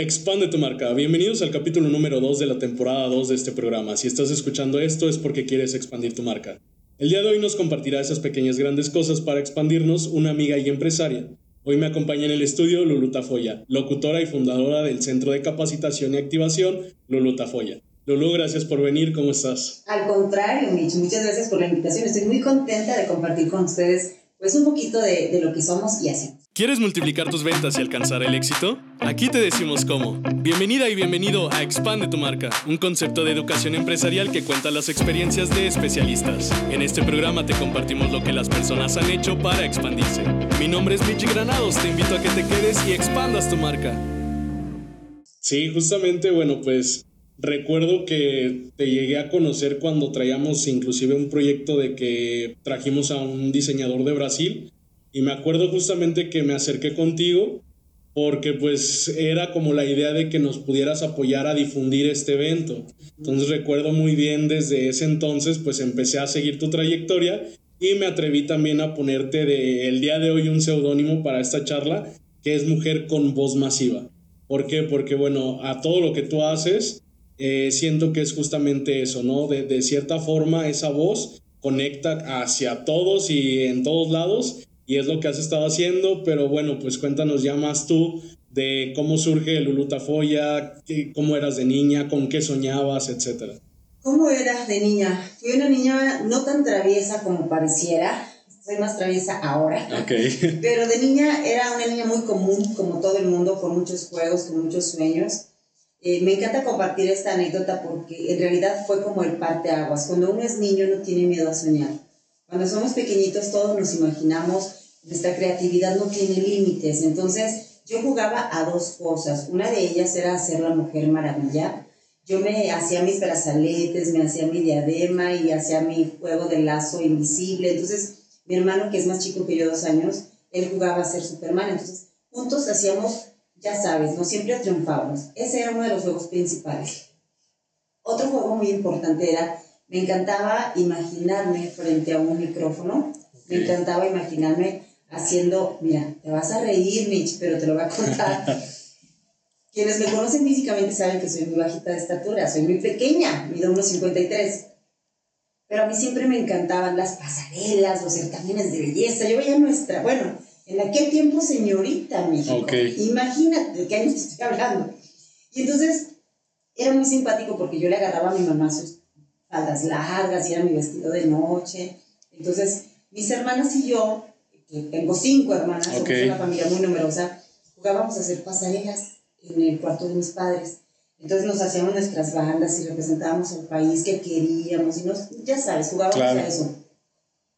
Expande tu marca. Bienvenidos al capítulo número 2 de la temporada 2 de este programa. Si estás escuchando esto es porque quieres expandir tu marca. El día de hoy nos compartirá esas pequeñas grandes cosas para expandirnos una amiga y empresaria. Hoy me acompaña en el estudio Lulu Tafoya, locutora y fundadora del Centro de Capacitación y Activación Lulu Tafoya. Lulu, gracias por venir, ¿cómo estás? Al contrario, Mitch, muchas gracias por la invitación. Estoy muy contenta de compartir con ustedes pues un poquito de, de lo que somos y hacemos. ¿Quieres multiplicar tus ventas y alcanzar el éxito? Aquí te decimos cómo. Bienvenida y bienvenido a Expande tu marca, un concepto de educación empresarial que cuenta las experiencias de especialistas. En este programa te compartimos lo que las personas han hecho para expandirse. Mi nombre es Michi Granados, te invito a que te quedes y expandas tu marca. Sí, justamente, bueno, pues recuerdo que te llegué a conocer cuando traíamos inclusive un proyecto de que trajimos a un diseñador de Brasil y me acuerdo justamente que me acerqué contigo porque pues era como la idea de que nos pudieras apoyar a difundir este evento. Entonces recuerdo muy bien desde ese entonces pues empecé a seguir tu trayectoria y me atreví también a ponerte de el día de hoy un seudónimo para esta charla que es Mujer con Voz Masiva. ¿Por qué? Porque bueno, a todo lo que tú haces eh, siento que es justamente eso, ¿no? De, de cierta forma esa voz conecta hacia todos y en todos lados y es lo que has estado haciendo, pero bueno, pues cuéntanos ya más tú de cómo surge el Ulutafoya, cómo eras de niña, con qué soñabas, etcétera. ¿Cómo eras de niña? Fui una niña no tan traviesa como pareciera, soy más traviesa ahora. Okay. Pero de niña era una niña muy común, como todo el mundo, con muchos juegos, con muchos sueños. Eh, me encanta compartir esta anécdota porque en realidad fue como el parteaguas. Cuando uno es niño no tiene miedo a soñar. Cuando somos pequeñitos todos nos imaginamos nuestra creatividad no tiene límites. Entonces, yo jugaba a dos cosas. Una de ellas era hacer la mujer maravilla. Yo me hacía mis brazaletes, me hacía mi diadema y hacía mi juego de lazo invisible. Entonces, mi hermano, que es más chico que yo, dos años, él jugaba a ser Superman. Entonces, juntos hacíamos, ya sabes, no siempre triunfábamos. Ese era uno de los juegos principales. Otro juego muy importante era, me encantaba imaginarme frente a un micrófono, me encantaba imaginarme haciendo, mira, te vas a reír, Mitch, pero te lo voy a contar. Quienes me conocen físicamente saben que soy muy bajita de estatura, soy muy pequeña, mido unos 53. Pero a mí siempre me encantaban las pasarelas, los certámenes de belleza. Yo veía nuestra, bueno, en aquel tiempo señorita, mi Imagínate de qué años estoy hablando. Y entonces era muy simpático porque yo le agarraba a mi mamá sus faldas largas y era mi vestido de noche. Entonces, mis hermanas y yo tengo cinco hermanas, somos una familia muy numerosa, jugábamos a hacer pasarejas en el cuarto de mis padres. Entonces nos hacíamos nuestras bandas y representábamos al país que queríamos y nos, ya sabes, jugábamos a eso.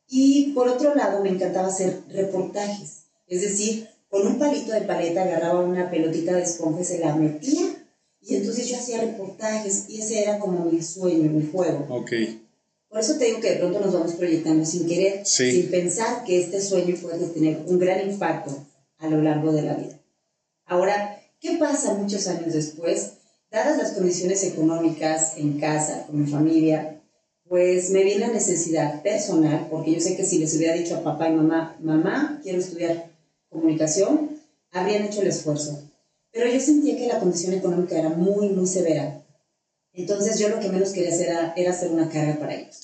Y por otro lado me encantaba hacer reportajes, es decir, con un palito de paleta agarraba una pelotita de esponja y se la metía y entonces yo hacía reportajes y ese era como mi sueño, mi juego. Por eso te digo que de pronto nos vamos proyectando sin querer, sin pensar que este sueño puede tener un gran impacto a lo largo de la vida. Ahora, ¿qué pasa muchos años después? Dadas las condiciones económicas en casa, con mi familia, pues me vi la necesidad personal, porque yo sé que si les hubiera dicho a papá y mamá, mamá, quiero estudiar comunicación, habrían hecho el esfuerzo. Pero yo sentía que la condición económica era muy, muy severa entonces yo lo que menos quería hacer era, hacer una carga para ellos.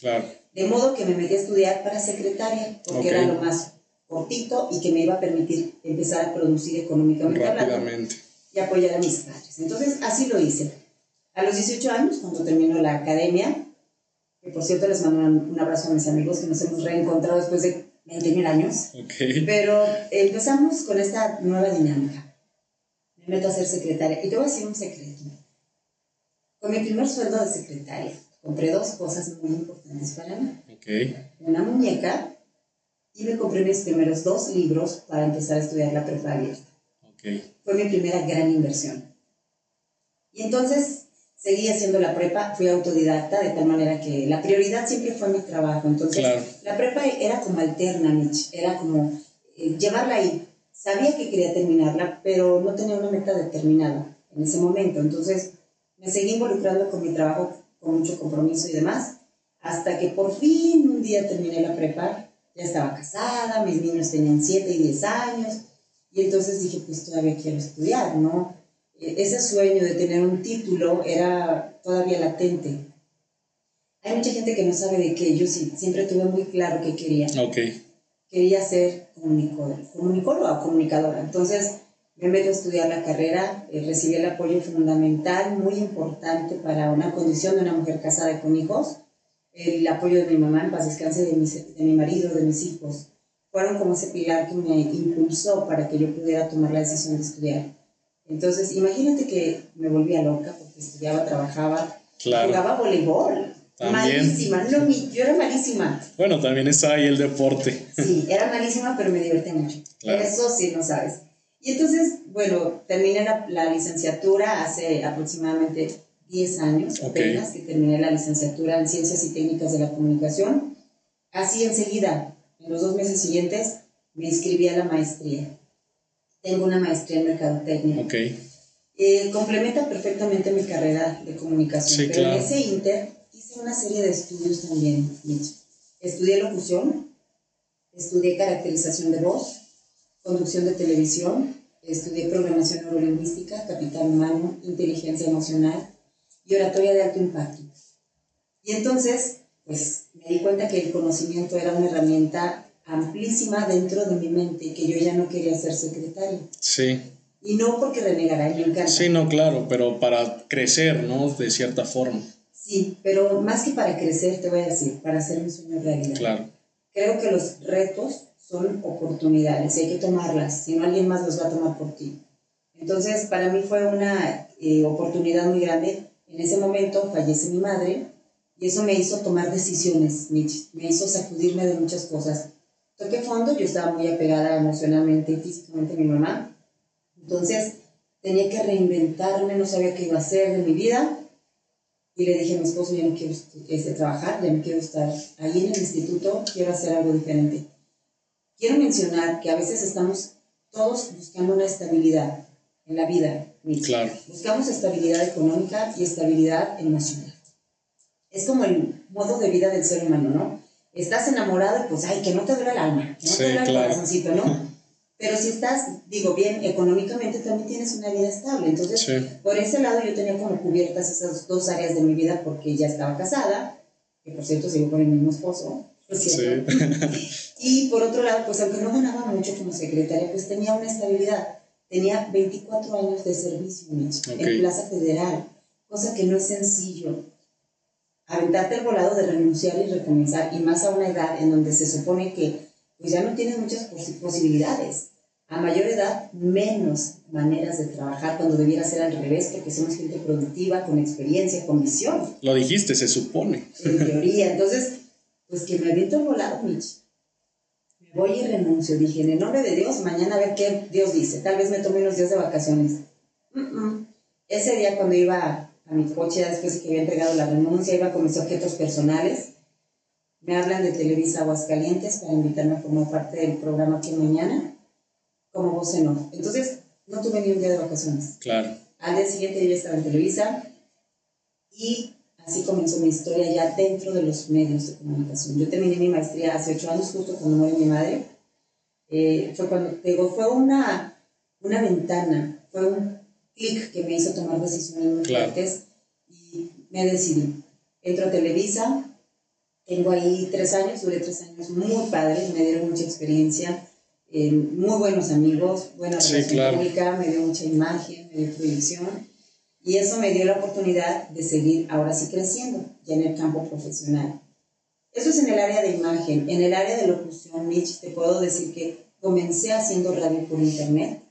De modo que me metí a estudiar para secretaria, porque era lo más cortito y que me iba a permitir empezar a producir económicamente Rápidamente. y apoyar a mis padres. Entonces así lo hice. A los 18 años, cuando terminó la academia, que por cierto les mando un abrazo a mis amigos que nos hemos reencontrado después de 20 años, pero empezamos con esta nueva dinámica. Me meto a ser secretaria y te voy a decir un secreto con mi primer sueldo de secretaria, compré dos cosas muy importantes para mí. Una muñeca y me compré mis primeros dos libros para empezar a estudiar la prepa abierta. Fue mi primera gran inversión. Y entonces seguí haciendo la prepa, fui autodidacta de tal manera que la prioridad siempre fue mi trabajo. Entonces la prepa era como alterna, Mitch, era como eh, llevarla ahí. Sabía que quería terminarla, pero no tenía una meta determinada en ese momento. Entonces me seguí involucrando con mi trabajo con mucho compromiso y demás, hasta que por fin un día terminé la prepa, ya estaba casada, mis niños tenían 7 y 10 años, y entonces dije, pues todavía quiero estudiar, ¿no? eh, ese sueño de tener un título era todavía latente. Hay mucha gente que no sabe de qué, yo sí, siempre tuve muy claro qué quería. Ok. Quería ser comunicóloga comunicadora. Entonces me meto a estudiar la carrera, eh, recibí el apoyo fundamental, muy importante para una condición de una mujer casada con hijos, el apoyo de mi mamá, en paz descanse, de mi, de mi marido, de mis hijos. Fueron como ese pilar que me impulsó para que yo pudiera tomar la decisión de estudiar. Entonces, imagínate que me volvía loca porque estudiaba, trabajaba, jugaba voleibol. Malísima, no, yo era malísima. Bueno, también está ahí el deporte. Sí, era malísima, pero me divertí mucho. Eso sí, no sabes. Y entonces, bueno, terminé la, la licenciatura hace aproximadamente 10 años, apenas que terminé la licenciatura en Ciencias y Técnicas de la Comunicación. Así enseguida, en los dos meses siguientes, me inscribí a la maestría. Tengo una maestría en Mercadotecnia. Ok. Eh, complementa perfectamente mi carrera de comunicación, pero en ese inter una serie de estudios también, Estudié locución, estudié caracterización de voz, conducción de televisión, estudié programación neurolingüística, capital humano, inteligencia emocional y oratoria de alto impacto. Y entonces, pues me di cuenta que el conocimiento era una herramienta amplísima dentro de mi mente, que yo ya no quería ser secretaria. Sí. Y no porque renegara, me encanta. Sí, no, claro, pero para crecer, ¿no? De cierta forma. Sí, pero más que para crecer, te voy a decir, para hacer mi sueño realidad. Claro. Creo que los retos son oportunidades y hay que tomarlas, si no alguien más los va a tomar por ti. Entonces, para mí fue una eh, oportunidad muy grande. En ese momento fallece mi madre y eso me hizo tomar decisiones, me hizo sacudirme de muchas cosas. Toqué fondo, yo estaba muy apegada emocionalmente y físicamente a mi mamá. Entonces, tenía que reinventarme, no sabía qué iba a hacer de mi vida y le dije a mi esposo, ya no quiero este, trabajar, ya no quiero estar ahí en el instituto, quiero hacer algo diferente. Quiero mencionar que a veces estamos todos buscando una estabilidad en la vida. Claro. Buscamos estabilidad económica y estabilidad emocional. Es como el modo de vida del ser humano, ¿no? Estás enamorado, pues, ay, que no te duele el alma, que no te duele el corazoncito, ¿no? Pero si estás, digo bien, económicamente también tienes una vida estable. Entonces, por ese lado yo tenía como cubiertas esas dos áreas de mi vida porque ya estaba casada, que por cierto sigo con el mismo esposo, Sí. y por otro lado, pues aunque no ganaba mucho como secretaria, pues tenía una estabilidad. Tenía 24 años de servicio en Plaza Federal, cosa que no es sencillo. Aventarte el volado de renunciar y recomenzar, y más a una edad en donde se supone que pues ya no tienes muchas posibilidades. A mayor edad, menos maneras de trabajar cuando debiera ser al revés, porque somos gente productiva, con experiencia, con visión. Lo dijiste, se supone. En teoría. Entonces, pues que me aviento volado, Mitch. Me voy y renuncio. Dije, en el nombre de Dios, mañana a ver qué Dios dice. Tal vez me tome unos días de vacaciones. Ese día cuando iba a mi coche, después de que había entregado la renuncia, iba con mis objetos personales me hablan de Televisa Aguascalientes para invitarme a formar parte del programa que mañana, como voz en off. Entonces, no tuve ni un día de vacaciones. Claro. Al día siguiente yo estaba en Televisa y así comenzó mi historia ya dentro de los medios de comunicación. Yo terminé mi maestría hace ocho años, justo cuando murió mi madre. Eh, fue cuando, digo, fue una, una ventana, fue un clic que me hizo tomar decisiones muy fuertes y me decidí. Entro a Televisa, tengo ahí tres años, duré tres años muy padres, me dieron mucha experiencia, eh, muy buenos amigos, buena relación pública, me dio mucha imagen, me dio proyección y eso me dio la oportunidad de seguir ahora sí creciendo ya en el campo profesional. Eso es en el área de imagen. En el área de locución, Mitch, te puedo decir que comencé haciendo radio por internet.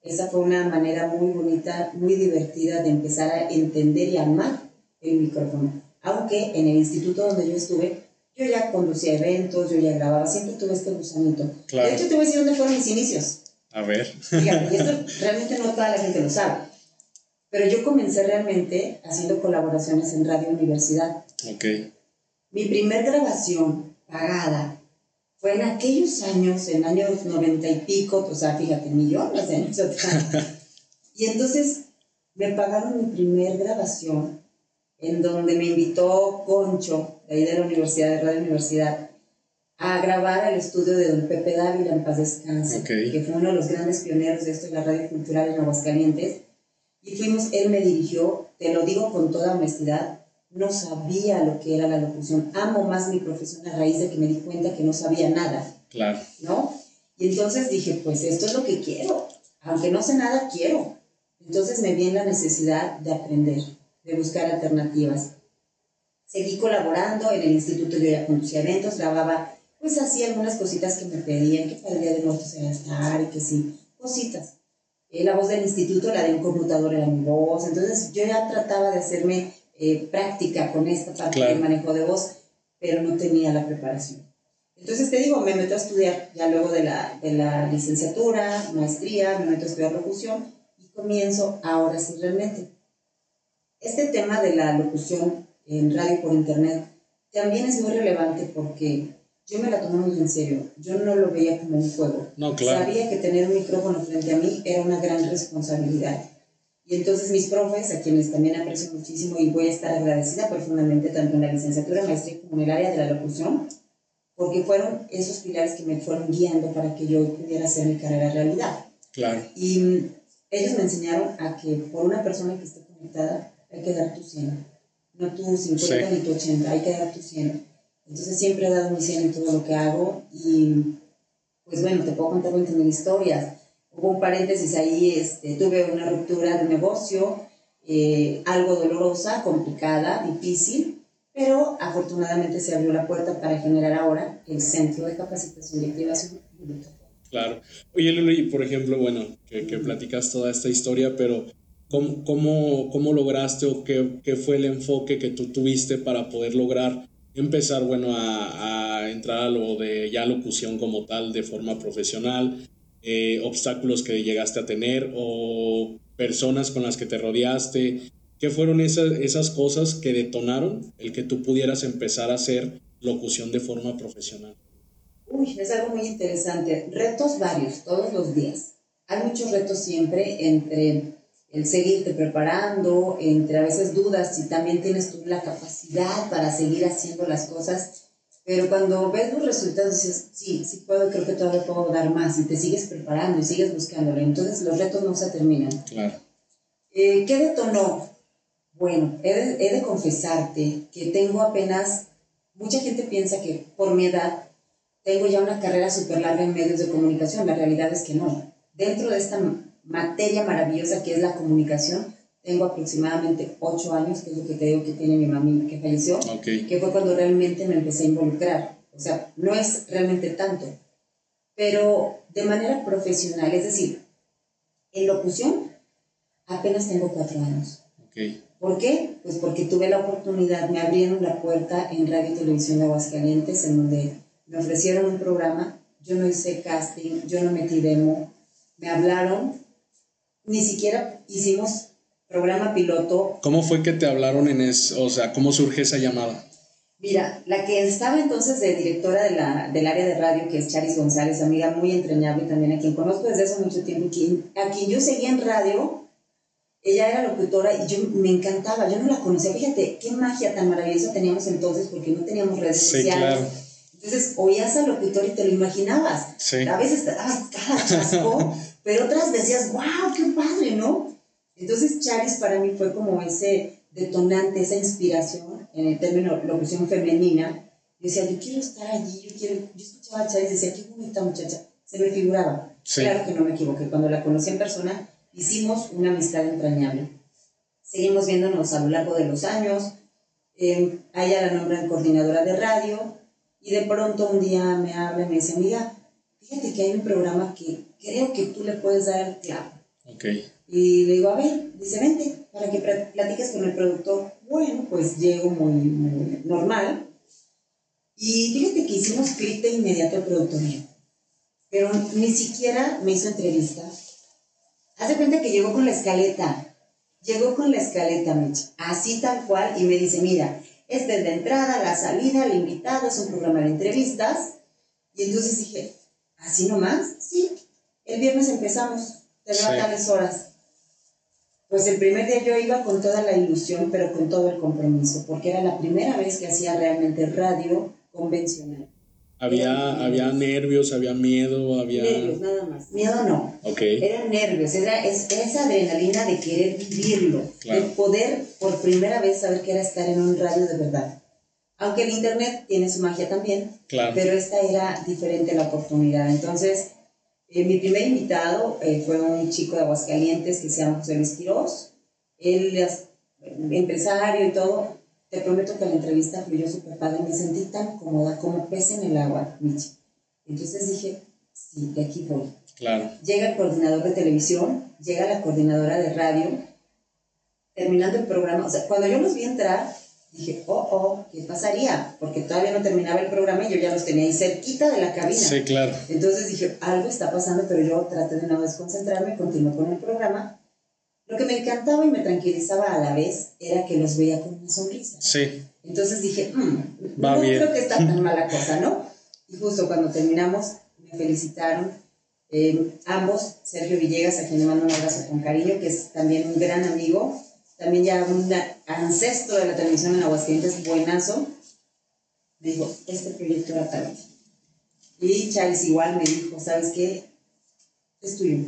Esa fue una manera muy bonita, muy divertida de empezar a entender y amar el micrófono. Aunque en el instituto donde yo estuve, yo ya conducía eventos, yo ya grababa, siempre tuve este gusanito. De hecho, te voy a decir dónde fueron mis inicios. A ver. Fíjate, y esto realmente no toda la gente lo sabe. Pero yo comencé realmente haciendo colaboraciones en Radio Universidad. Ok. Mi primer grabación pagada fue en aquellos años, en años noventa y pico, o sea, fíjate, millones de años Y entonces me pagaron mi primer grabación en donde me invitó Concho, de ahí de la Universidad, de Radio Universidad, a grabar el estudio de don Pepe Dávila en paz descanse, que fue uno de los grandes pioneros de esto en la radio cultural en Aguascalientes. Y fuimos, él me dirigió, te lo digo con toda honestidad, no sabía lo que era la locución. Amo más mi profesión a raíz de que me di cuenta que no sabía nada. Claro. ¿No? Y entonces dije, pues esto es lo que quiero. Aunque no sé nada, quiero. Entonces me vi en la necesidad de aprender, de buscar alternativas. Seguí colaborando en el instituto, yo ya conducía eventos, grababa, pues hacía algunas cositas que me pedían, que para el Día de Muertos se gastar y que sí, cositas. Eh, la voz del instituto, la de un computador era mi voz, entonces yo ya trataba de hacerme eh, práctica con esta parte del manejo de voz, pero no tenía la preparación. Entonces te digo, me meto a estudiar ya luego de la, de la licenciatura, maestría, me meto a estudiar locución y comienzo ahora sí realmente. Este tema de la locución en radio por internet también es muy relevante porque yo me la tomé muy en serio. Yo no lo veía como un juego. No, claro. Sabía que tener un micrófono frente a mí era una gran responsabilidad. Y entonces mis profes, a quienes también aprecio muchísimo y voy a estar agradecida profundamente tanto en la licenciatura, maestría como en el área de la locución, porque fueron esos pilares que me fueron guiando para que yo pudiera hacer mi carrera realidad. Claro. Y mm, ellos me enseñaron a que por una persona que esté conectada hay que dar tu 100, no tu 50 ni tu 80, hay que dar tu 100. Entonces siempre he dado mi 100 en todo lo que hago y pues bueno, te puedo contar 20 mil historias. Hubo un paréntesis ahí, este, tuve una ruptura de negocio, eh, algo dolorosa, complicada, difícil, pero afortunadamente se abrió la puerta para generar ahora el Centro de Capacitación y Activación Claro. Oye, Luli, por ejemplo, bueno, que, que, platicas toda esta historia, pero ¿cómo, cómo, cómo lograste o qué, qué, fue el enfoque que tú tuviste para poder lograr empezar, bueno, a, a entrar a lo de ya locución como tal de forma profesional? Eh, obstáculos que llegaste a tener o personas con las que te rodeaste ¿Qué fueron esas, esas cosas que detonaron el que tú pudieras empezar a hacer locución de forma profesional? Uy, es algo muy interesante. Retos varios, todos los días. Hay muchos retos siempre entre el seguirte preparando, entre a veces dudas si también tienes tú la capacidad para seguir haciendo las cosas. Pero cuando ves los resultados dices, sí, sí puedo, creo que todavía puedo dar más. Y te sigues preparando y sigues buscándolo. Entonces los retos no se terminan. Claro. Eh, ¿Qué detonó? Bueno, he de, confesarte que tengo apenas, mucha gente piensa que por mi edad tengo ya una carrera súper larga en medios de comunicación, la realidad es que no. Dentro de esta materia maravillosa que es la comunicación, tengo aproximadamente ocho años, que es lo que te digo que tiene mi mamá que falleció, que fue cuando realmente me empecé a involucrar. O sea, no es realmente tanto, pero de manera profesional, es decir, en locución apenas tengo cuatro años. Okay. ¿Por qué? Pues porque tuve la oportunidad, me abrieron la puerta en Radio y Televisión de Aguascalientes, en donde me ofrecieron un programa, yo no hice casting, yo no metí demo, me hablaron, ni siquiera hicimos programa piloto. ¿Cómo fue que te hablaron en eso? O sea, ¿cómo surge esa llamada? Mira, la que estaba entonces de directora de la, del área de radio, que es Charis González, amiga muy entrañable también, a quien conozco desde hace mucho tiempo, a quien yo seguía en radio, ella era locutora y yo me encantaba, yo no la conocía. Fíjate qué magia tan maravillosa teníamos entonces porque no teníamos redes sociales. Entonces oías al locutor y te lo imaginabas. A veces te dabas cada chasco, pero otras decías, wow, qué padre, ¿no? Entonces Charis para mí fue como ese detonante, esa inspiración en el término locución femenina. Yo decía, yo quiero estar allí, yo quiero, yo escuchaba a Charis y decía, qué bonita muchacha. Se me figuraba. Claro que no me equivoqué. Cuando la conocí en persona, hicimos una amistad entrañable. Seguimos viéndonos a lo largo de los años. Eh, a ella la nombran coordinadora de radio y de pronto un día me habla y me dice, amiga, fíjate que hay un programa que creo que tú le puedes dar el clavo. Okay. Y le digo, a ver, dice, vente, para que platiques con el productor. Bueno, pues llego muy, muy normal. Y fíjate que hicimos clic de inmediato al productor. Pero ni siquiera me hizo entrevista, Hace cuenta que llegó con la escaleta. Llegó con la escaleta, Mitch. Así tal cual. Y me dice, mira, esta es la entrada, la salida, el invitado, es un programa de entrevistas. Y entonces dije, ¿así nomás? Sí. El viernes empezamos. Te sí. tales horas. Pues el primer día yo iba con toda la ilusión, pero con todo el compromiso, porque era la primera vez que hacía realmente radio convencional. Había, había nervios, había miedo, había... Nervios, nada más. Miedo no. Ok. Eran nervios, era es- esa adrenalina de querer vivirlo, Claro. de poder por primera vez saber que era estar en un radio de verdad. Aunque el internet tiene su magia también, Claro. pero esta era diferente la oportunidad. Entonces, eh, mi primer invitado eh, fue un chico de Aguascalientes que se llama José Luis Quiroz. Él es eh, empresario y todo. Te prometo que la entrevista fluyó súper padre. Me sentí tan cómoda como pez en el agua, Michi. Entonces dije, sí, de aquí voy. Claro. Llega el coordinador de televisión, llega la coordinadora de radio, terminando el programa. O sea, cuando yo los vi entrar, dije, oh, oh, ¿qué pasaría? Porque todavía no terminaba el programa y yo ya los tenía ahí cerquita de la cabina. Sí, claro. Entonces dije, algo está pasando, pero yo traté de no desconcentrarme, continué con el programa. Lo que me encantaba y me tranquilizaba a la vez era que los veía con una sonrisa. Sí. Entonces dije, "Mm, Va no bien". creo que está tan mala cosa, ¿no? Y justo cuando terminamos, me felicitaron eh, ambos, Sergio Villegas, a quien le mando un abrazo con cariño, que es también un gran amigo, también ya un ancestro de la televisión en Aguascalientes, buenazo, me dijo, este proyecto era para. Y Charles igual me dijo, ¿sabes qué? Es tuyo.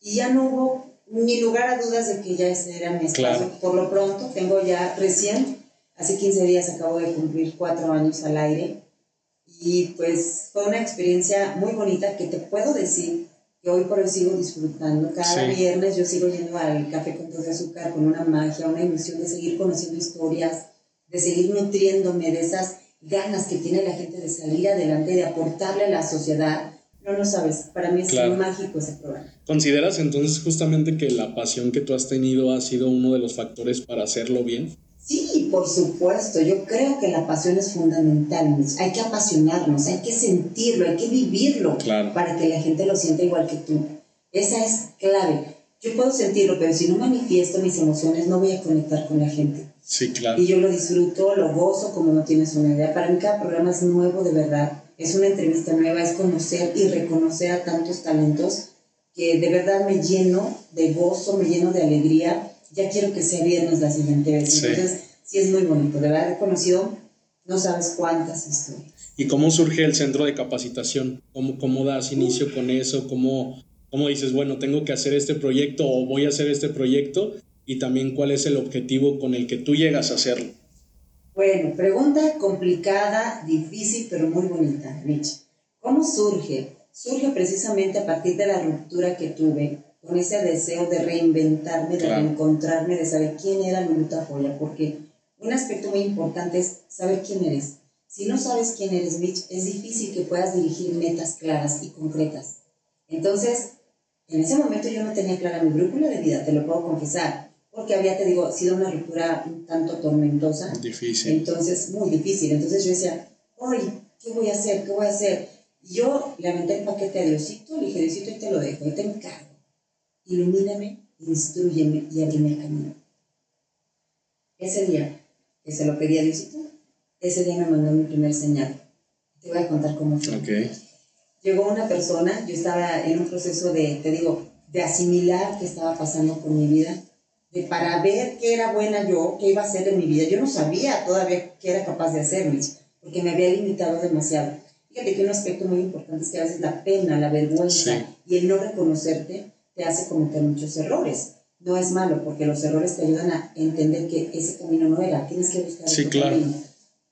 Y ya no hubo ni lugar a dudas de que ya ese era mi espacio. Claro. Por lo pronto, tengo ya recién, hace 15 días acabo de cumplir cuatro años al aire. Y pues fue una experiencia muy bonita que te puedo decir que hoy por hoy sigo disfrutando. Cada Sí. viernes yo sigo yendo al café con todo de azúcar con una magia, una ilusión de seguir conociendo historias, de seguir nutriéndome de esas ganas que tiene la gente de salir adelante, de aportarle a la sociedad. No lo sabes, para mí es Claro. mágico ese programa. ¿Consideras entonces justamente que la pasión que tú has tenido ha sido uno de los factores para hacerlo bien? Sí, por supuesto. Yo creo que la pasión es fundamental. Hay que apasionarnos, hay que sentirlo, hay que vivirlo Claro. para que la gente lo sienta igual que tú. Esa es clave. Yo puedo sentirlo, pero si no manifiesto mis emociones, no voy a conectar con la gente. Sí, claro. Y yo lo disfruto, lo gozo como no tienes una idea. Para mí cada programa es nuevo de verdad. Es una entrevista nueva, es conocer y reconocer a tantos talentos que de verdad me lleno de gozo, me lleno de alegría. Ya quiero que sea viernes la siguiente vez. Sí. Entonces, sí es muy bonito. De verdad he conocido no sabes cuántas historias. ¿Y cómo surge el centro de capacitación? ¿Cómo, cómo das inicio con eso? ¿Cómo, ¿Cómo dices, bueno, tengo que hacer este proyecto o voy a hacer este proyecto? Y también cuál es el objetivo con el que tú llegas a hacerlo. Bueno, pregunta complicada, difícil, pero muy bonita, Mitch. ¿Cómo surge? Surge precisamente a partir de la ruptura que tuve con ese deseo de reinventarme, de Claro. reencontrarme, de saber quién era Luluta Joya, porque un aspecto muy importante es saber quién eres. Si no sabes quién eres, Mitch, es difícil que puedas dirigir metas claras y concretas. Entonces, en ese momento yo no tenía clara mi brújula de vida, te lo puedo confesar, porque había, te digo, sido una ruptura un tanto tormentosa. Difícil. Entonces, muy difícil. Entonces yo decía, oye, ¿qué voy a hacer? ¿Qué voy a hacer? Y yo le aventé el paquete a Diosito, le dije, Diosito, ahí te lo dejo, ahí te encargo. Ilumíname, instruyeme y abrime el camino. Ese día que se lo pedí a Diosito, ese día me mandó mi primer señal. Te voy a contar cómo fue. Llegó una persona, yo estaba en un proceso de, te digo, de asimilar qué estaba pasando con mi vida, de para ver qué era buena yo, qué iba a hacer en mi vida. Yo no sabía todavía qué era capaz de hacer, Mitch, porque me había limitado demasiado. Fíjate que un aspecto muy importante es que a veces la pena, la vergüenza Sí. y el no reconocerte te hace cometer muchos errores. No es malo, porque los errores te ayudan a entender que ese camino no era, tienes que buscar Sí, otro claro. camino.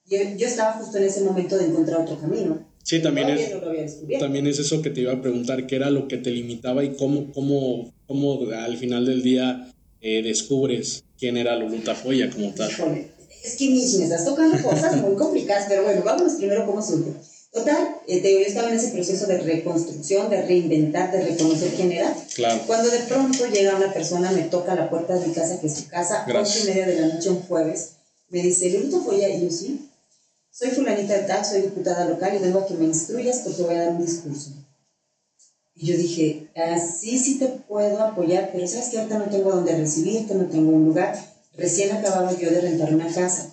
Yo, yo estaba justo en ese momento de encontrar otro camino. Sí, también es, no también es eso que te iba a preguntar, qué era lo que te limitaba y cómo, cómo, cómo al final del día eh, descubres quién era Loluta Joya como tal. Híjole, es que me estás tocando cosas muy complicadas, pero bueno, vámonos primero cómo surge. Total, eh, yo estaba en ese proceso de reconstrucción, de reinventar, de reconocer quién era. Claro. Cuando de pronto llega una persona, me toca la puerta de mi casa, que es su casa, ocho y media de la noche, un jueves, me dice, Lulita Joya, y yo sí, soy fulanita de tal, soy diputada local y vengo a que me instruyas porque voy a dar un discurso. Y yo dije, ah, sí, sí te puedo apoyar, pero sabes que ahorita no tengo donde recibirte, no tengo un lugar. Recién acababa yo de rentar una casa.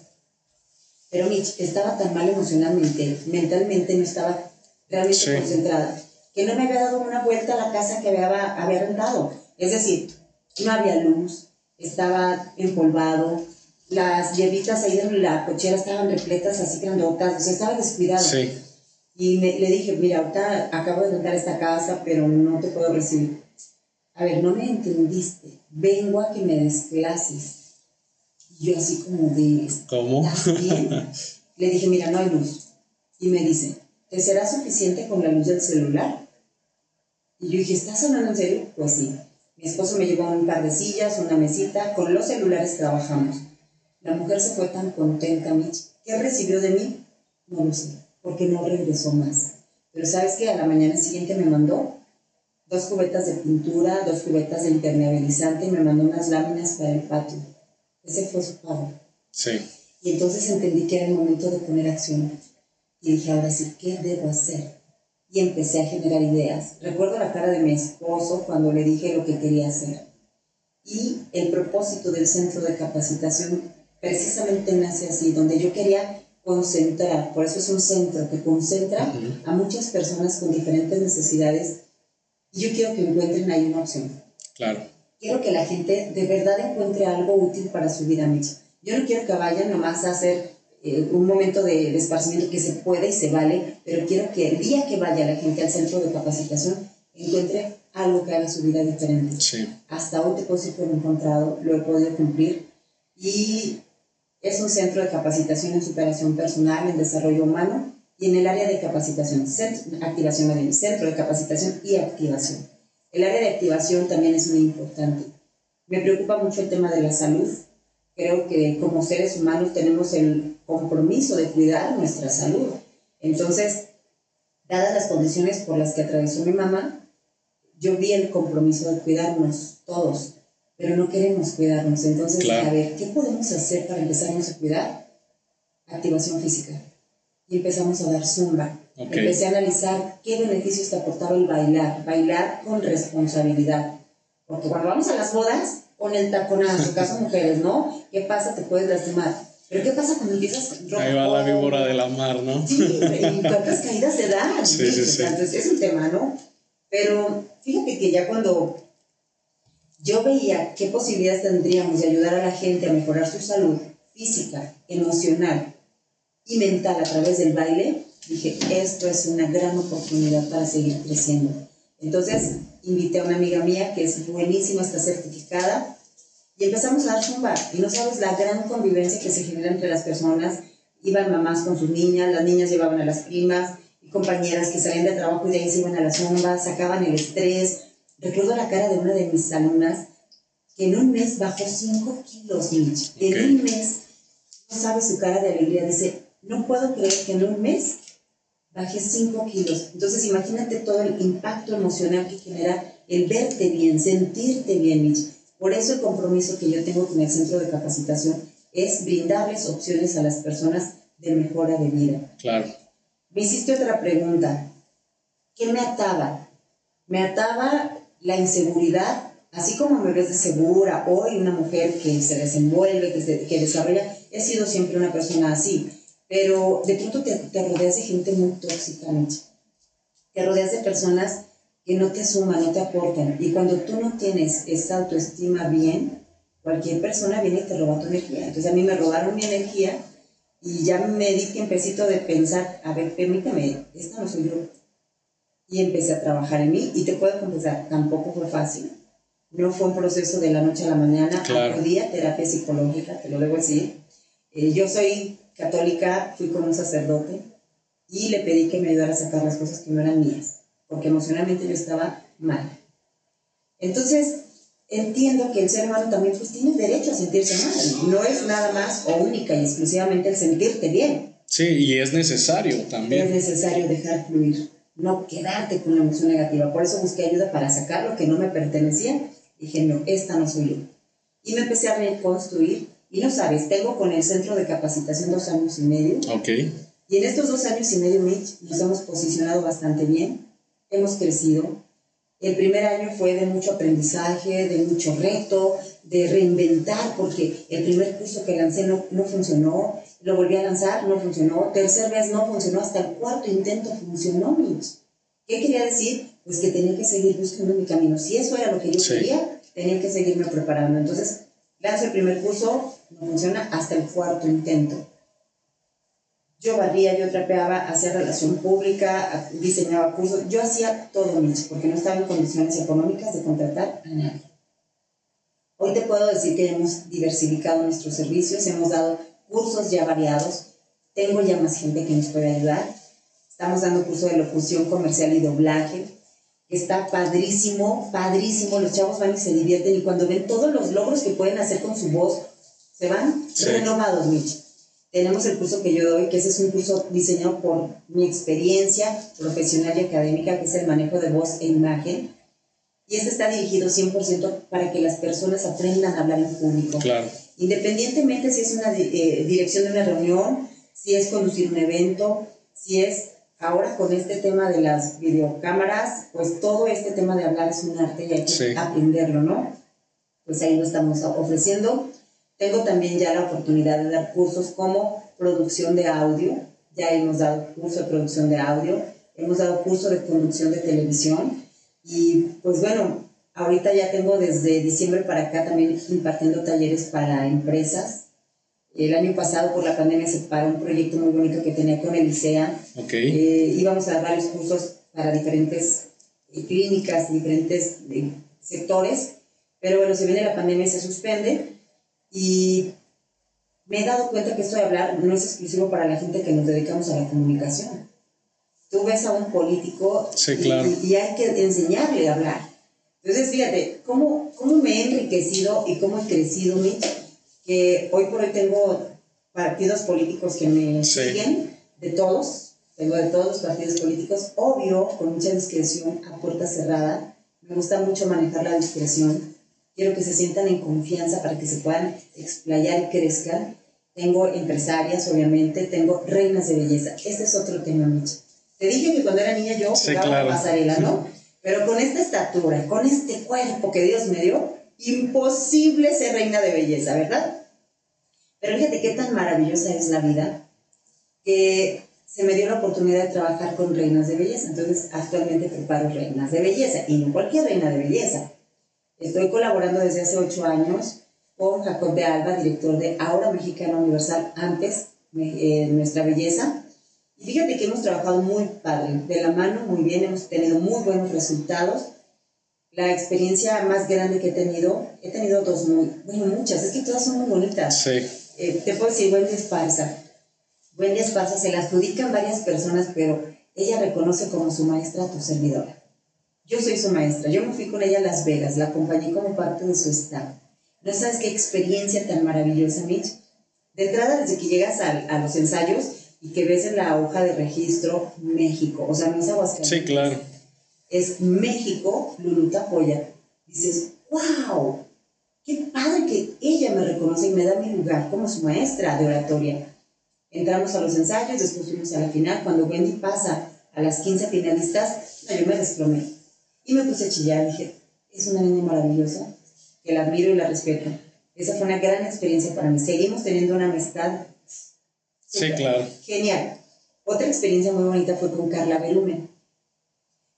Pero Mitch estaba tan mal emocionalmente, mentalmente no estaba realmente Sí. concentrada, que no me había dado una vuelta a la casa que había, había rentado. Es decir, no había luz, estaba empolvado, las hierbitas ahí de la cochera estaban repletas así grandotas, o sea, estaba descuidado. Sí. Y le dije, mira, ahorita acabo de rentar esta casa, pero no te puedo recibir. A ver, no me entendiste. Vengo a que me des clases. Y yo así como de... ¿Cómo? bien? le dije, mira, no hay luz. Y me dice, ¿te será suficiente con la luz del celular? Y yo dije, ¿estás hablando en serio? Pues sí. Mi esposo me llevó un par de sillas, una mesita, con los celulares trabajamos. La mujer se fue tan contenta, Mitch. ¿Qué recibió de mí? No lo sé porque no regresó más. Pero sabes que a la mañana siguiente me mandó dos cubetas de pintura, dos cubetas de impermeabilizante y me mandó unas láminas para el patio. Ese fue su pago. Sí. Y entonces entendí que era el momento de poner acción. Y dije, ahora sí, ¿qué debo hacer? Y empecé a generar ideas. Recuerdo la cara de mi esposo cuando le dije lo que quería hacer. Y el propósito del centro de capacitación precisamente nace así, donde yo quería concentrar, por eso es un centro que concentra a muchas personas con diferentes necesidades y yo quiero que encuentren ahí una opción. Claro. Quiero que la gente de verdad encuentre algo útil para su vida misma. Yo no quiero que vayan nomás a hacer eh, un momento de, de, esparcimiento que se puede y se vale, pero quiero que el día que vaya la gente al centro de capacitación encuentre algo que haga su vida diferente. Sí. Hasta hoy te puedo decir que lo he encontrado, lo he podido cumplir y es un centro de capacitación en superación personal, en desarrollo humano y en el área de capacitación, centro, activación, centro de capacitación y activación. El área de activación también es muy importante. Me preocupa mucho el tema de la salud. Creo que como seres humanos tenemos el compromiso de cuidar nuestra salud. Entonces, dadas las condiciones por las que atravesó mi mamá, yo vi el compromiso de cuidarnos todos pero no queremos cuidarnos. Entonces, a ver, ¿qué podemos hacer para empezarnos a cuidar? Activación física. Y empezamos a dar zumba. Empecé a analizar qué beneficios te aportaba el bailar. Bailar con responsabilidad. Porque cuando vamos a las bodas, con el taconazo, caso mujeres, ¿no? ¿Qué pasa? Te puedes lastimar. Pero ¿qué pasa cuando empiezas Ahí va la víbora de la mar, ¿no? Sí, y cuántas caídas se dan. Sí, sí, sí. Entonces es un tema, ¿no? Pero fíjate que ya cuando yo veía qué posibilidades tendríamos de ayudar a la gente a mejorar su salud física, emocional y mental a través del baile, dije, esto es una gran oportunidad para seguir creciendo. Entonces, invité a una amiga mía que es buenísima, está certificada, y empezamos a dar zumba. Y no sabes la gran convivencia que se genera entre las personas. Iban mamás con sus niñas, las niñas llevaban a las primas, y compañeras que salían de trabajo y de ahí se iban a la zumba, sacaban el estrés, Recuerdo la cara de una de mis alumnas que en un mes bajó 5 kilos, Mitch. En un mes, no sabe su cara de alegría. Dice, no puedo creer que en un mes bajé 5 kilos. Entonces, imagínate todo el impacto emocional que genera el verte bien, sentirte bien, Mitch. Por eso el compromiso que yo tengo con el centro de capacitación es brindarles opciones a las personas de mejora de vida. Claro. Me hiciste otra pregunta. ¿Qué me ataba? Me ataba la inseguridad, así como me ves de segura, hoy una mujer que se desenvuelve, que, que desarrolla, he sido siempre una persona así, pero de pronto te, te rodeas de gente muy tóxica, Te rodeas de personas que no te suman, no te aportan. Y cuando tú no tienes esa autoestima bien, cualquier persona viene y te roba tu energía. Entonces a mí me robaron mi energía y ya me di tiempecito de pensar, a ver, permíteme, esta no soy yo y empecé a trabajar en mí y te puedo confesar, tampoco fue fácil. No fue un proceso de la noche a la mañana, claro. día terapia psicológica, te lo debo decir. Eh, yo soy católica, fui con un sacerdote y le pedí que me ayudara a sacar las cosas que no eran mías, porque emocionalmente yo estaba mal. Entonces, entiendo que el ser humano también pues, tiene derecho a sentirse mal. No es nada más o única y exclusivamente el sentirte bien. Sí, y es necesario también. Es necesario dejar fluir no quedarte con una emoción negativa. Por eso busqué ayuda para sacar lo que no me pertenecía. Dije, no, esta no soy yo. Y me empecé a reconstruir. Y no sabes, tengo con el centro de capacitación dos años y medio. Ok. Y en estos dos años y medio, Mitch, nos hemos posicionado bastante bien. Hemos crecido. El primer año fue de mucho aprendizaje, de mucho reto, de reinventar, porque el primer curso que lancé no, no funcionó lo volví a lanzar, no funcionó, tercera vez no funcionó, hasta el cuarto intento funcionó, ¿Qué quería decir? Pues que tenía que seguir buscando mi camino. Si eso era lo que yo quería, tenía que seguirme preparando. Entonces, lanzo el primer curso, no funciona, hasta el cuarto intento. Yo barría, yo trapeaba, hacía relación pública, diseñaba cursos, yo hacía todo, Mitch, porque no estaba en condiciones económicas de contratar a nadie. Hoy te puedo decir que hemos diversificado nuestros servicios, hemos dado cursos ya variados, tengo ya más gente que nos puede ayudar. Estamos dando curso de locución comercial y doblaje, está padrísimo, padrísimo. Los chavos van y se divierten y cuando ven todos los logros que pueden hacer con su voz, se van renovados, Mitch. Tenemos el curso que yo doy, que ese es un curso diseñado por mi experiencia profesional y académica, que es el manejo de voz e imagen y este está dirigido 100% para que las personas aprendan a hablar en público. Claro. Independientemente si es una eh, dirección de una reunión, si es conducir un evento, si es ahora con este tema de las videocámaras, pues todo este tema de hablar es un arte y hay que aprenderlo, ¿no? Pues ahí lo estamos ofreciendo. Tengo también ya la oportunidad de dar cursos como producción de audio. Ya hemos dado curso de producción de audio, hemos dado curso de conducción de televisión y pues bueno, ahorita ya tengo desde diciembre para acá también impartiendo talleres para empresas. El año pasado por la pandemia se paró un proyecto muy bonito que tenía con el ICEA. Okay. Eh, íbamos a dar varios cursos para diferentes eh, clínicas, diferentes eh, sectores, pero bueno, se viene la pandemia y se suspende. Y me he dado cuenta que esto de hablar no es exclusivo para la gente que nos dedicamos a la comunicación tú ves a un político y, hay que enseñarle a hablar. Entonces, fíjate, ¿cómo, cómo me he enriquecido y cómo he crecido, Mitch, que hoy por hoy tengo partidos políticos que me siguen, de todos, tengo de todos los partidos políticos, obvio, con mucha discreción, a puerta cerrada. Me gusta mucho manejar la discreción. Quiero que se sientan en confianza para que se puedan explayar y crezcan. Tengo empresarias, obviamente, tengo reinas de belleza. Este es otro tema, Mitch te dije que cuando era niña yo jugaba pasarela, ¿no? Pero con esta estatura, con este cuerpo que Dios me dio, imposible ser reina de belleza, ¿verdad? Pero fíjate qué tan maravillosa es la vida que se me dio la oportunidad de trabajar con reinas de belleza. Entonces, actualmente preparo reinas de belleza y no cualquier reina de belleza. Estoy colaborando desde hace ocho años con Jacob de Alba, director de Ahora Mexicana Universal, antes eh, Nuestra Belleza, y fíjate que hemos trabajado muy padre, de la mano, muy bien, hemos tenido muy buenos resultados. La experiencia más grande que he tenido, he tenido dos muy, bueno, muchas, es que todas son muy bonitas. Sí. Eh, te puedo decir, Wendy Esparza. Wendy Esparza se la adjudican varias personas, pero ella reconoce como su maestra a tu servidora. Yo soy su maestra, yo me fui con ella a Las Vegas, la acompañé como parte de su staff. ¿No sabes qué experiencia tan maravillosa, Mitch? De entrada, desde que llegas a, a los ensayos, y que ves en la hoja de registro México, o sea, no es Aguascalientes. Sí, claro. Es México, Luluta Polla. Dices, wow, qué padre que ella me reconoce y me da mi lugar como su maestra de oratoria. Entramos a los ensayos, después fuimos a la final. Cuando Wendy pasa a las 15 finalistas, yo me desplomé. Y me puse a chillar. Dije, es una niña maravillosa, que la admiro y la respeto. Esa fue una gran experiencia para mí. Seguimos teniendo una amistad Sí, claro. Genial. Otra experiencia muy bonita fue con Carla Berumen.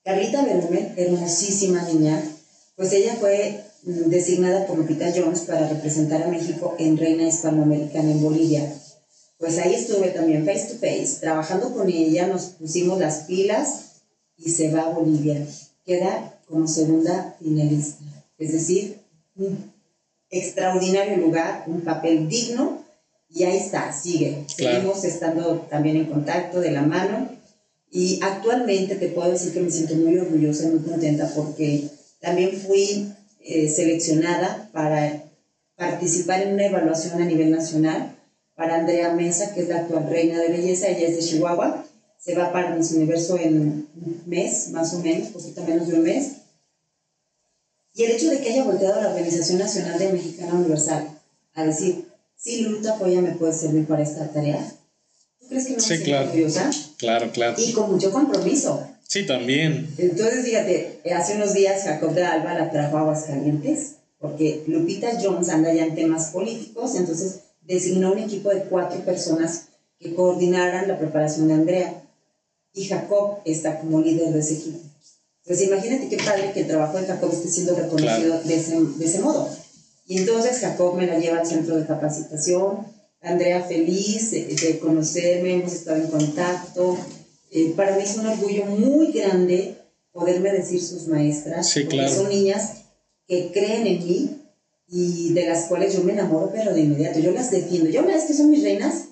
Carlita Berumen, hermosísima niña, pues ella fue designada por Lupita Jones para representar a México en Reina Hispanoamericana en Bolivia. Pues ahí estuve también face to face, trabajando con ella, nos pusimos las pilas y se va a Bolivia. Queda como segunda finalista. Es decir, un extraordinario lugar, un papel digno y ahí está, sigue. Seguimos estando también en contacto de la mano. Y actualmente te puedo decir que me siento muy orgullosa y muy contenta porque también fui eh, seleccionada para participar en una evaluación a nivel nacional para Andrea Mesa, que es la actual reina de belleza, ella es de Chihuahua, se va para Miss Universo en un mes, más o menos, poquito menos de un mes. Y el hecho de que haya volteado a la Organización Nacional de Mexicana Universal a decir, sí, Luta Polla me puede servir para esta tarea. ¿Tú crees que no sí, claro. Claro, claro. Y con mucho compromiso. Sí, también. Entonces, fíjate, hace unos días Jacob de Alba la trajo a Aguascalientes, porque Lupita Jones anda ya en temas políticos, entonces designó un equipo de cuatro personas que coordinaran la preparación de Andrea. Y Jacob está como líder de ese equipo. Entonces, imagínate qué padre que el trabajo de Jacob esté siendo reconocido de, ese, de ese modo. Y entonces Jacob me la lleva al centro de capacitación, Andrea feliz de, conocerme, hemos estado en contacto. Eh, para mí es un orgullo muy grande poderme decir sus maestras, sí, claro. son niñas que creen en mí y de las cuales yo me enamoro, pero de inmediato. Yo las defiendo. Yo, una vez que son mis reinas,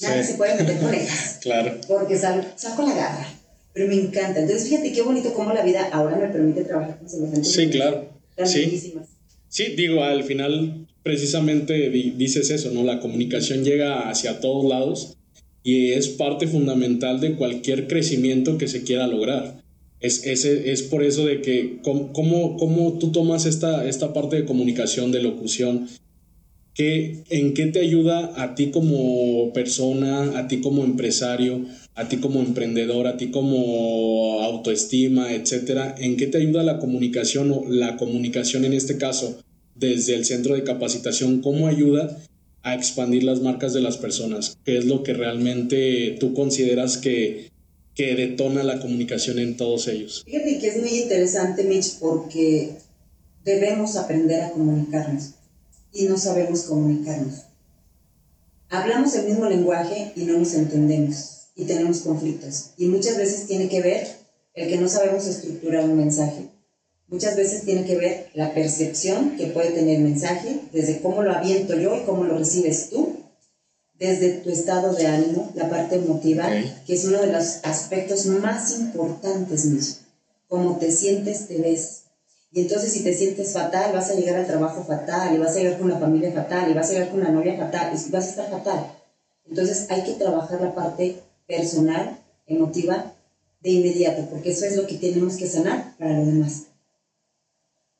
nadie se puede meter con ellas. claro. Porque saco la garra. Pero me encanta. Entonces, fíjate qué bonito cómo la vida ahora me permite trabajar con semejantes. Sí, claro. Sí. sí, digo, al final precisamente dices eso, ¿no? La comunicación llega hacia todos lados y es parte fundamental de cualquier crecimiento que se quiera lograr. Es, es, es por eso de que cómo, cómo, tú tomas esta, esta parte de comunicación, de locución, que, ¿en qué te ayuda a ti como persona, a ti como empresario, a ti como emprendedor, a ti como autoestima, etcétera? ¿En qué te ayuda la comunicación o la comunicación en este caso desde el centro de capacitación? ¿Cómo ayuda a expandir las marcas de las personas? ¿Qué es lo que realmente tú consideras que que detona la comunicación en todos ellos. Fíjate que es muy interesante, Mitch, porque debemos aprender a comunicarnos y no sabemos comunicarnos. Hablamos el mismo lenguaje y no nos entendemos y tenemos conflictos. Y muchas veces tiene que ver el que no sabemos estructurar un mensaje. Muchas veces tiene que ver la percepción que puede tener el mensaje, desde cómo lo aviento yo y cómo lo recibes tú, desde tu estado de ánimo, la parte emotiva, que es uno de los aspectos más importantes, mismo. Cómo te sientes, te ves. Y entonces si te sientes fatal, vas a llegar al trabajo fatal, y vas a llegar con la familia fatal, y vas a llegar con la novia fatal, y vas a estar fatal. Entonces hay que trabajar la parte personal, emotiva, de inmediato, porque eso es lo que tenemos que sanar para lo demás.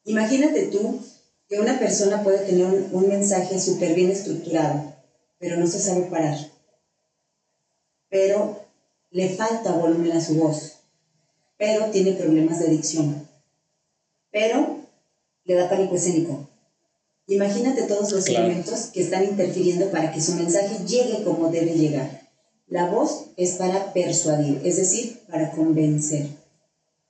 Imagínate tú que una persona puede tener un, un mensaje súper bien estructurado, pero no se sabe parar. Pero le falta volumen a su voz, pero tiene problemas de adicción, pero le da pánico escénico. Imagínate todos los elementos que están interfiriendo para que su mensaje llegue como debe llegar. La voz es para persuadir, es decir, para convencer.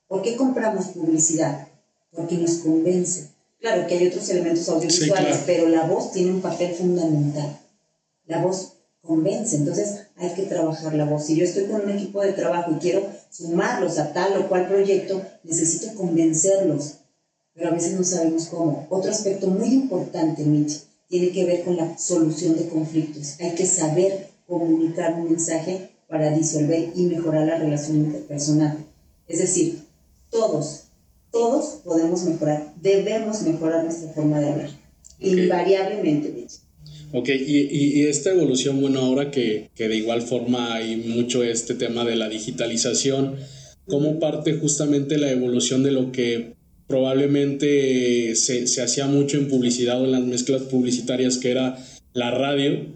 ¿Por qué compramos publicidad? Porque nos convence. Claro que hay otros elementos audiovisuales, pero la voz tiene un papel fundamental la voz convence, entonces hay que trabajar la voz. Si yo estoy con un equipo de trabajo y quiero sumarlos a tal o cual proyecto, necesito convencerlos, pero a veces no sabemos cómo. Otro aspecto muy importante, Mitch, tiene que ver con la solución de conflictos. Hay que saber comunicar un mensaje para disolver y mejorar la relación interpersonal. Es decir, todos, todos podemos mejorar, debemos mejorar nuestra forma de hablar, invariablemente, Mitch. Ok, y, y, esta evolución, bueno, ahora que, que, de igual forma hay mucho este tema de la digitalización, ¿cómo parte justamente la evolución de lo que probablemente se, se hacía mucho en publicidad o en las mezclas publicitarias, que era la radio,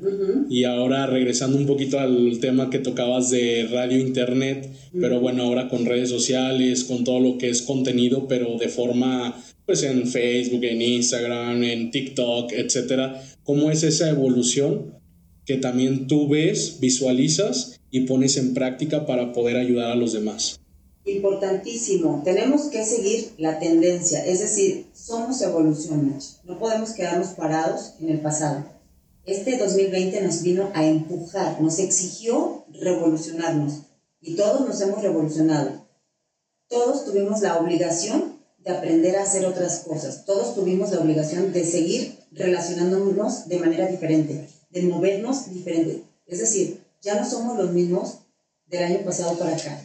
y ahora regresando un poquito al tema que tocabas de radio internet, pero bueno, ahora con redes sociales, con todo lo que es contenido, pero de forma, pues en Facebook, en Instagram, en TikTok, etcétera. Cómo es esa evolución que también tú ves, visualizas y pones en práctica para poder ayudar a los demás. Importantísimo, tenemos que seguir la tendencia, es decir, somos evolución, no podemos quedarnos parados en el pasado. Este 2020 nos vino a empujar, nos exigió revolucionarnos y todos nos hemos revolucionado. Todos tuvimos la obligación de aprender a hacer otras cosas, todos tuvimos la obligación de seguir relacionándonos de manera diferente, de movernos diferente. Es decir, ya no somos los mismos del año pasado para acá.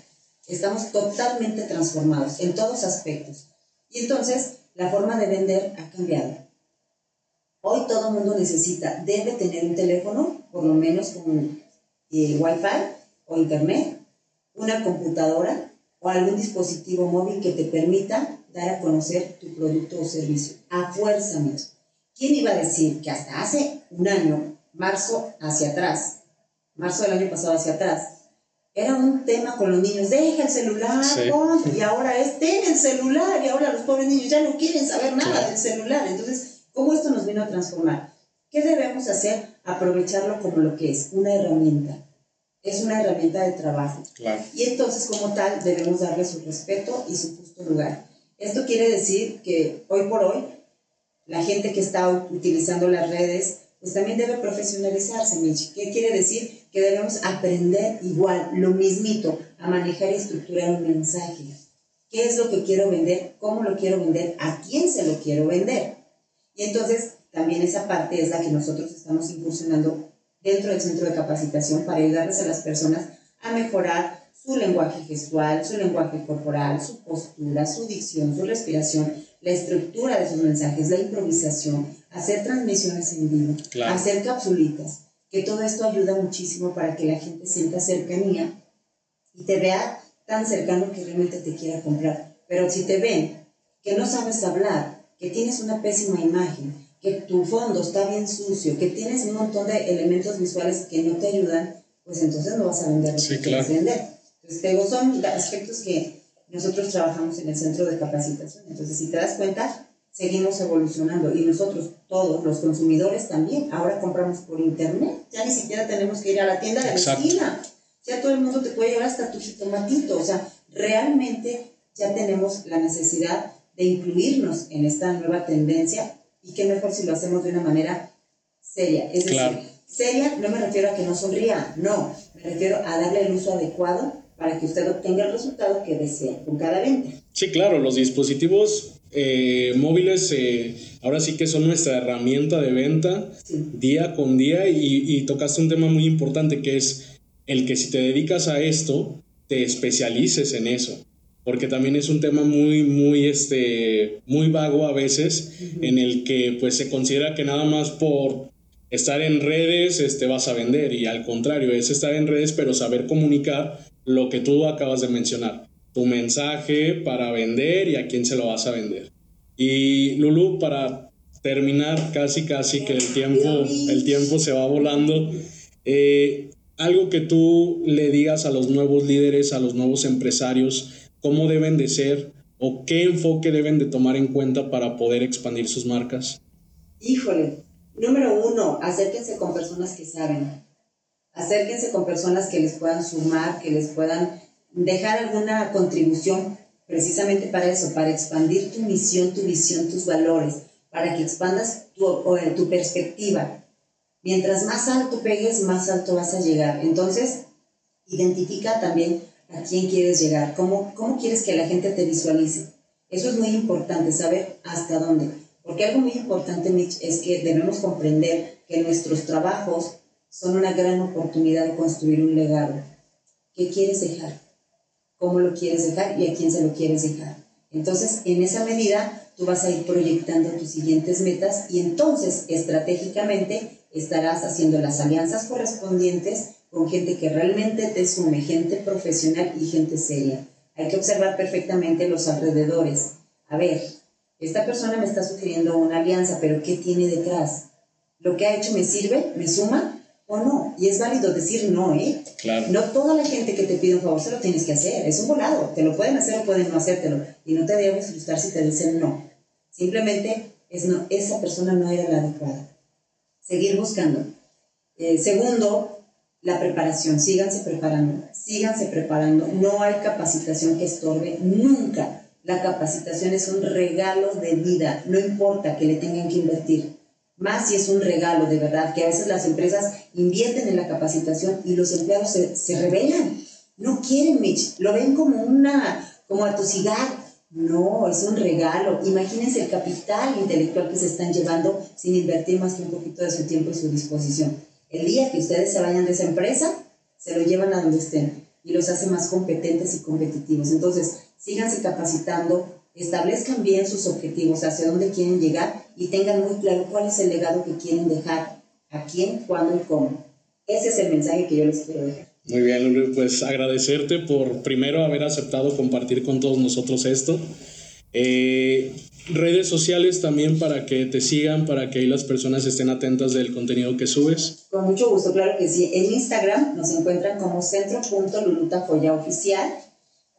Estamos totalmente transformados en todos aspectos. Y entonces la forma de vender ha cambiado. Hoy todo el mundo necesita, debe tener un teléfono, por lo menos con eh, Wi-Fi o Internet, una computadora o algún dispositivo móvil que te permita dar a conocer tu producto o servicio. A fuerza mismo. ¿Quién iba a decir que hasta hace un año, marzo hacia atrás, marzo del año pasado hacia atrás, era un tema con los niños, deja el celular, y ahora es, ten el celular, y ahora los pobres niños ya no quieren saber nada del celular. Entonces, ¿cómo esto nos vino a transformar? ¿Qué debemos hacer? Aprovecharlo como lo que es, una herramienta. Es una herramienta de trabajo. Y entonces, como tal, debemos darle su respeto y su justo lugar. Esto quiere decir que hoy por hoy la gente que está utilizando las redes pues también debe profesionalizarse, Michi. ¿Qué quiere decir? Que debemos aprender igual, lo mismito, a manejar y estructurar un mensaje. ¿Qué es lo que quiero vender? ¿Cómo lo quiero vender? ¿A quién se lo quiero vender? Y entonces también esa parte es la que nosotros estamos incursionando dentro del centro de capacitación para ayudarles a las personas a mejorar su lenguaje gestual, su lenguaje corporal, su postura, su dicción, su respiración, la estructura de sus mensajes, la improvisación, hacer transmisiones en vivo, hacer capsulitas, que todo esto ayuda muchísimo para que la gente sienta cercanía y te vea tan cercano que realmente te quiera comprar. Pero si te ven que no sabes hablar, que tienes una pésima imagen, que tu fondo está bien sucio, que tienes un montón de elementos visuales que no te ayudan, pues entonces no vas a vender lo que quieres vender. Entonces, son aspectos que nosotros trabajamos en el centro de capacitación. Entonces, si te das cuenta, seguimos evolucionando y nosotros, todos los consumidores también, ahora compramos por internet, ya ni siquiera tenemos que ir a la tienda de la esquina, ya todo el mundo te puede llevar hasta tu jitomatito, o sea, realmente ya tenemos la necesidad de incluirnos en esta nueva tendencia y qué mejor si lo hacemos de una manera seria, es decir, seria no me refiero a que no sonría, no, me refiero a darle el uso adecuado para que usted obtenga el resultado que desea con cada venta. Sí, claro, los dispositivos eh, móviles eh, ahora sí que son nuestra herramienta de venta día con día y, y tocaste un tema muy importante que es el que si te dedicas a esto, te especialices en eso porque también es un tema muy, muy, este, muy vago a veces, en el que pues se considera que nada más por estar en redes este, vas a vender y al contrario, es estar en redes pero saber comunicar lo que tú acabas de mencionar, tu mensaje para vender y a quién se lo vas a vender. Y Lulu, para terminar casi casi que el tiempo, el tiempo se va volando, eh, algo que tú le digas a los nuevos líderes, a los nuevos empresarios, cómo deben de ser o qué enfoque deben de tomar en cuenta para poder expandir sus marcas. Híjole, número uno, acérquense con personas que saben, acérquense con personas que les puedan sumar, que les puedan dejar alguna contribución precisamente para eso, para expandir tu misión, tu visión, tus valores, para que expandas tu, tu perspectiva. Mientras más alto pegues, más alto vas a llegar. Entonces, identifica también a quién quieres llegar, cómo, cómo quieres que la gente te visualice. Eso es muy importante, saber hasta dónde. Porque algo muy importante, Mitch, es que debemos comprender que nuestros trabajos son una gran oportunidad de construir un legado. ¿Qué quieres dejar? ¿Cómo lo quieres dejar y a quién se lo quieres dejar? Entonces, en esa medida, tú vas a ir proyectando tus siguientes metas y entonces, estratégicamente, estarás haciendo las alianzas correspondientes con gente que realmente te sume, gente profesional y gente seria. Hay que observar perfectamente los alrededores. A ver, esta persona me está sugiriendo una alianza, pero ¿qué tiene detrás? ¿Lo que ha hecho me sirve? ¿Me suma? o no. Y es válido decir no, ¿eh? Claro. No toda la gente que te pide un favor se lo tienes que hacer. Es un volado. Te lo pueden hacer o pueden no hacértelo. Y no te debes frustrar si te dicen no. Simplemente es no, esa persona no era la adecuada. Seguir buscando. Eh, segundo, la preparación. Síganse preparando. Síganse preparando. No hay capacitación que estorbe nunca. La capacitación es un regalo de vida. No importa que le tengan que invertir más si es un regalo de verdad, que a veces las empresas invierten en la capacitación y los empleados se, se rebelan. No quieren, Mitch, lo ven como una, como atosidad. No, es un regalo. Imagínense el capital intelectual que se están llevando sin invertir más que un poquito de su tiempo y su disposición. El día que ustedes se vayan de esa empresa, se lo llevan a donde estén y los hace más competentes y competitivos. Entonces, síganse capacitando, establezcan bien sus objetivos, hacia dónde quieren llegar y tengan muy claro cuál es el legado que quieren dejar, a quién, cuándo y cómo. Ese es el mensaje que yo les quiero dejar. Muy bien, Lulu, pues agradecerte por primero haber aceptado compartir con todos nosotros esto. Eh, redes sociales también para que te sigan, para que ahí las personas estén atentas del contenido que subes. Con mucho gusto, claro que sí. En Instagram nos encuentran como centro.lulutafoya oficial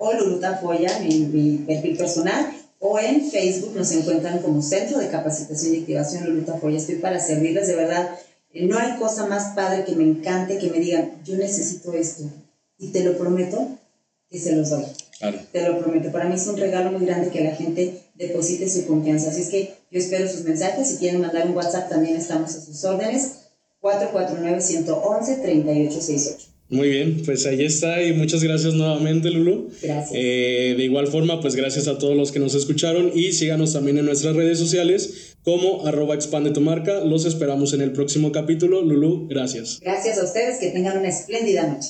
o Luluta Foya, mi, mi, perfil personal, o en Facebook nos encuentran como Centro de Capacitación y Activación Luluta Foya. Estoy para servirles, de verdad. Eh, no hay cosa más padre que me encante que me digan, yo necesito esto. Y te lo prometo que se los doy. Te lo prometo. Para mí es un regalo muy grande que la gente deposite su confianza. Así es que Yo espero sus mensajes. Si quieren mandar un WhatsApp, también estamos a sus órdenes. 449-111-3868. Muy bien, pues ahí está y muchas gracias nuevamente Lulu. Gracias. Eh, de igual forma, pues gracias a todos los que nos escucharon y síganos también en nuestras redes sociales como arroba expande tu marca. Los esperamos en el próximo capítulo. Lulu, gracias. Gracias a ustedes, que tengan una espléndida noche.